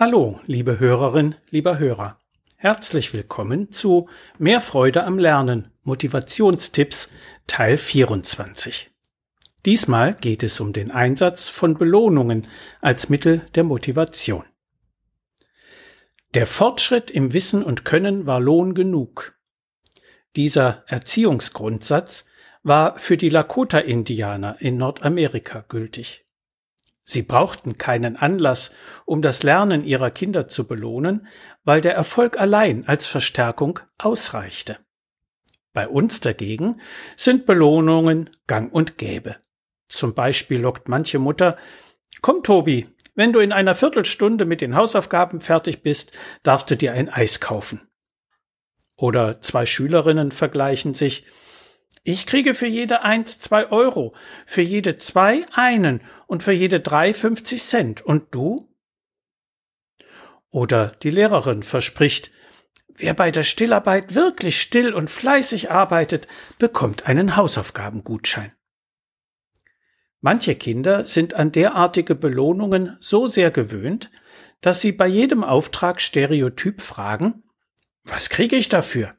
Hallo, liebe Hörerin, lieber Hörer. Herzlich willkommen zu Mehr Freude am Lernen Motivationstipps Teil 24. Diesmal geht es um den Einsatz von Belohnungen als Mittel der Motivation. Der Fortschritt im Wissen und Können war Lohn genug. Dieser Erziehungsgrundsatz war für die Lakota-Indianer in Nordamerika gültig. Sie brauchten keinen Anlass, um das Lernen ihrer Kinder zu belohnen, weil der Erfolg allein als Verstärkung ausreichte. Bei uns dagegen sind Belohnungen gang und gäbe. Zum Beispiel lockt manche Mutter Komm, Tobi, wenn du in einer Viertelstunde mit den Hausaufgaben fertig bist, darfst du dir ein Eis kaufen. Oder zwei Schülerinnen vergleichen sich ich kriege für jede eins zwei Euro, für jede zwei einen und für jede drei fünfzig Cent. Und du? Oder die Lehrerin verspricht, wer bei der Stillarbeit wirklich still und fleißig arbeitet, bekommt einen Hausaufgabengutschein. Manche Kinder sind an derartige Belohnungen so sehr gewöhnt, dass sie bei jedem Auftrag stereotyp fragen, was kriege ich dafür?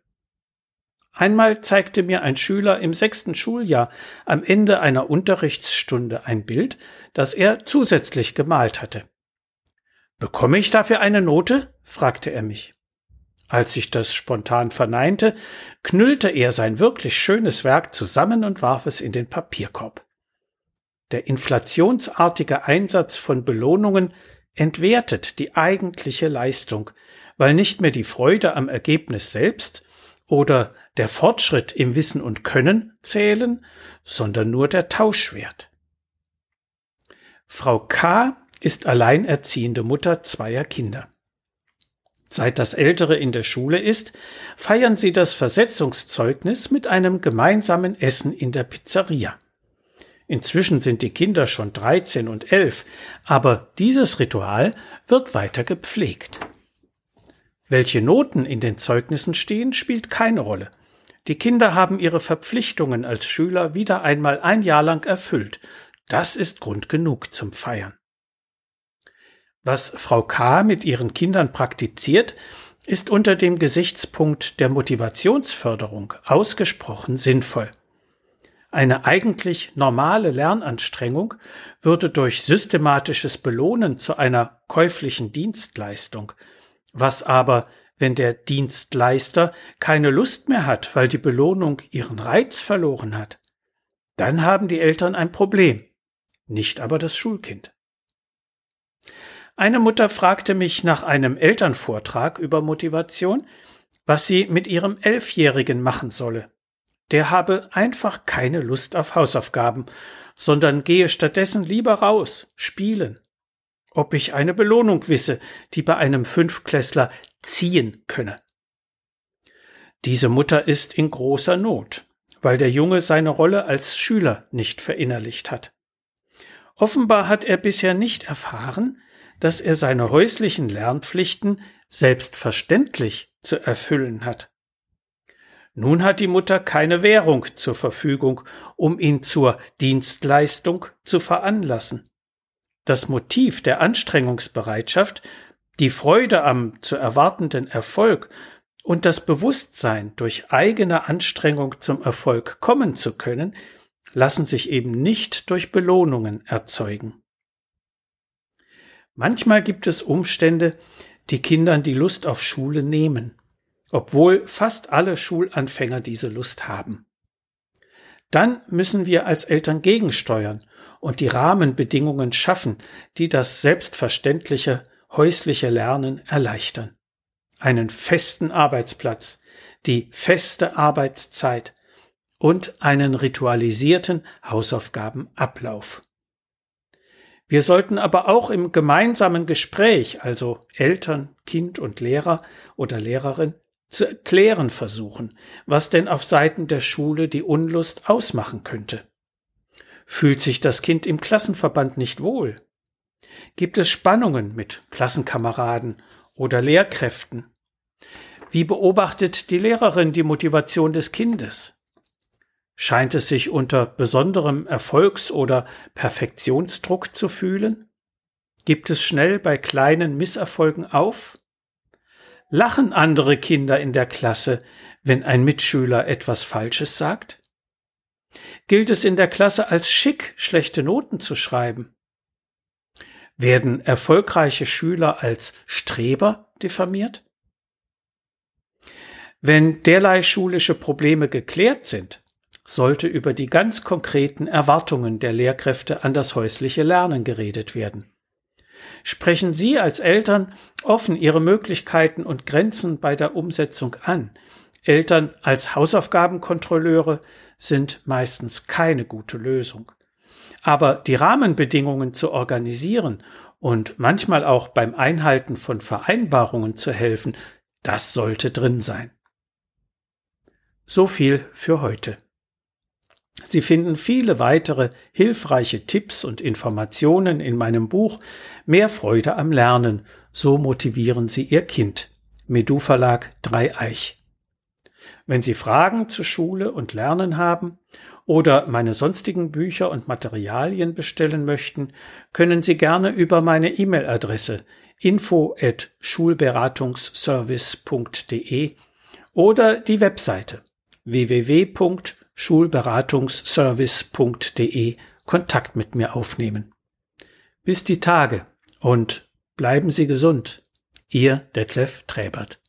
Einmal zeigte mir ein Schüler im sechsten Schuljahr am Ende einer Unterrichtsstunde ein Bild, das er zusätzlich gemalt hatte. Bekomme ich dafür eine Note? fragte er mich. Als ich das spontan verneinte, knüllte er sein wirklich schönes Werk zusammen und warf es in den Papierkorb. Der inflationsartige Einsatz von Belohnungen entwertet die eigentliche Leistung, weil nicht mehr die Freude am Ergebnis selbst oder der Fortschritt im Wissen und Können zählen, sondern nur der Tauschwert. Frau K. ist alleinerziehende Mutter zweier Kinder. Seit das Ältere in der Schule ist, feiern sie das Versetzungszeugnis mit einem gemeinsamen Essen in der Pizzeria. Inzwischen sind die Kinder schon 13 und 11, aber dieses Ritual wird weiter gepflegt. Welche Noten in den Zeugnissen stehen, spielt keine Rolle. Die Kinder haben ihre Verpflichtungen als Schüler wieder einmal ein Jahr lang erfüllt. Das ist Grund genug zum Feiern. Was Frau K. mit ihren Kindern praktiziert, ist unter dem Gesichtspunkt der Motivationsförderung ausgesprochen sinnvoll. Eine eigentlich normale Lernanstrengung würde durch systematisches Belohnen zu einer käuflichen Dienstleistung, was aber, wenn der Dienstleister keine Lust mehr hat, weil die Belohnung ihren Reiz verloren hat? Dann haben die Eltern ein Problem, nicht aber das Schulkind. Eine Mutter fragte mich nach einem Elternvortrag über Motivation, was sie mit ihrem Elfjährigen machen solle. Der habe einfach keine Lust auf Hausaufgaben, sondern gehe stattdessen lieber raus, spielen, ob ich eine Belohnung wisse, die bei einem Fünfklässler ziehen könne. Diese Mutter ist in großer Not, weil der Junge seine Rolle als Schüler nicht verinnerlicht hat. Offenbar hat er bisher nicht erfahren, dass er seine häuslichen Lernpflichten selbstverständlich zu erfüllen hat. Nun hat die Mutter keine Währung zur Verfügung, um ihn zur Dienstleistung zu veranlassen das Motiv der Anstrengungsbereitschaft, die Freude am zu erwartenden Erfolg und das Bewusstsein, durch eigene Anstrengung zum Erfolg kommen zu können, lassen sich eben nicht durch Belohnungen erzeugen. Manchmal gibt es Umstände, die Kindern die Lust auf Schule nehmen, obwohl fast alle Schulanfänger diese Lust haben. Dann müssen wir als Eltern gegensteuern und die Rahmenbedingungen schaffen, die das selbstverständliche häusliche Lernen erleichtern. Einen festen Arbeitsplatz, die feste Arbeitszeit und einen ritualisierten Hausaufgabenablauf. Wir sollten aber auch im gemeinsamen Gespräch, also Eltern, Kind und Lehrer oder Lehrerin, zu erklären versuchen, was denn auf Seiten der Schule die Unlust ausmachen könnte. Fühlt sich das Kind im Klassenverband nicht wohl? Gibt es Spannungen mit Klassenkameraden oder Lehrkräften? Wie beobachtet die Lehrerin die Motivation des Kindes? Scheint es sich unter besonderem Erfolgs- oder Perfektionsdruck zu fühlen? Gibt es schnell bei kleinen Misserfolgen auf? Lachen andere Kinder in der Klasse, wenn ein Mitschüler etwas Falsches sagt? Gilt es in der Klasse als schick, schlechte Noten zu schreiben? Werden erfolgreiche Schüler als Streber diffamiert? Wenn derlei schulische Probleme geklärt sind, sollte über die ganz konkreten Erwartungen der Lehrkräfte an das häusliche Lernen geredet werden. Sprechen Sie als Eltern offen Ihre Möglichkeiten und Grenzen bei der Umsetzung an. Eltern als Hausaufgabenkontrolleure sind meistens keine gute Lösung. Aber die Rahmenbedingungen zu organisieren und manchmal auch beim Einhalten von Vereinbarungen zu helfen, das sollte drin sein. So viel für heute. Sie finden viele weitere hilfreiche Tipps und Informationen in meinem Buch Mehr Freude am Lernen. So motivieren Sie Ihr Kind. Medu Verlag Dreieich. Wenn Sie Fragen zu Schule und Lernen haben oder meine sonstigen Bücher und Materialien bestellen möchten, können Sie gerne über meine E-Mail-Adresse info at schulberatungsservice.de oder die Webseite www.schulberatungsservice.de Kontakt mit mir aufnehmen. Bis die Tage und bleiben Sie gesund. Ihr Detlef Träbert.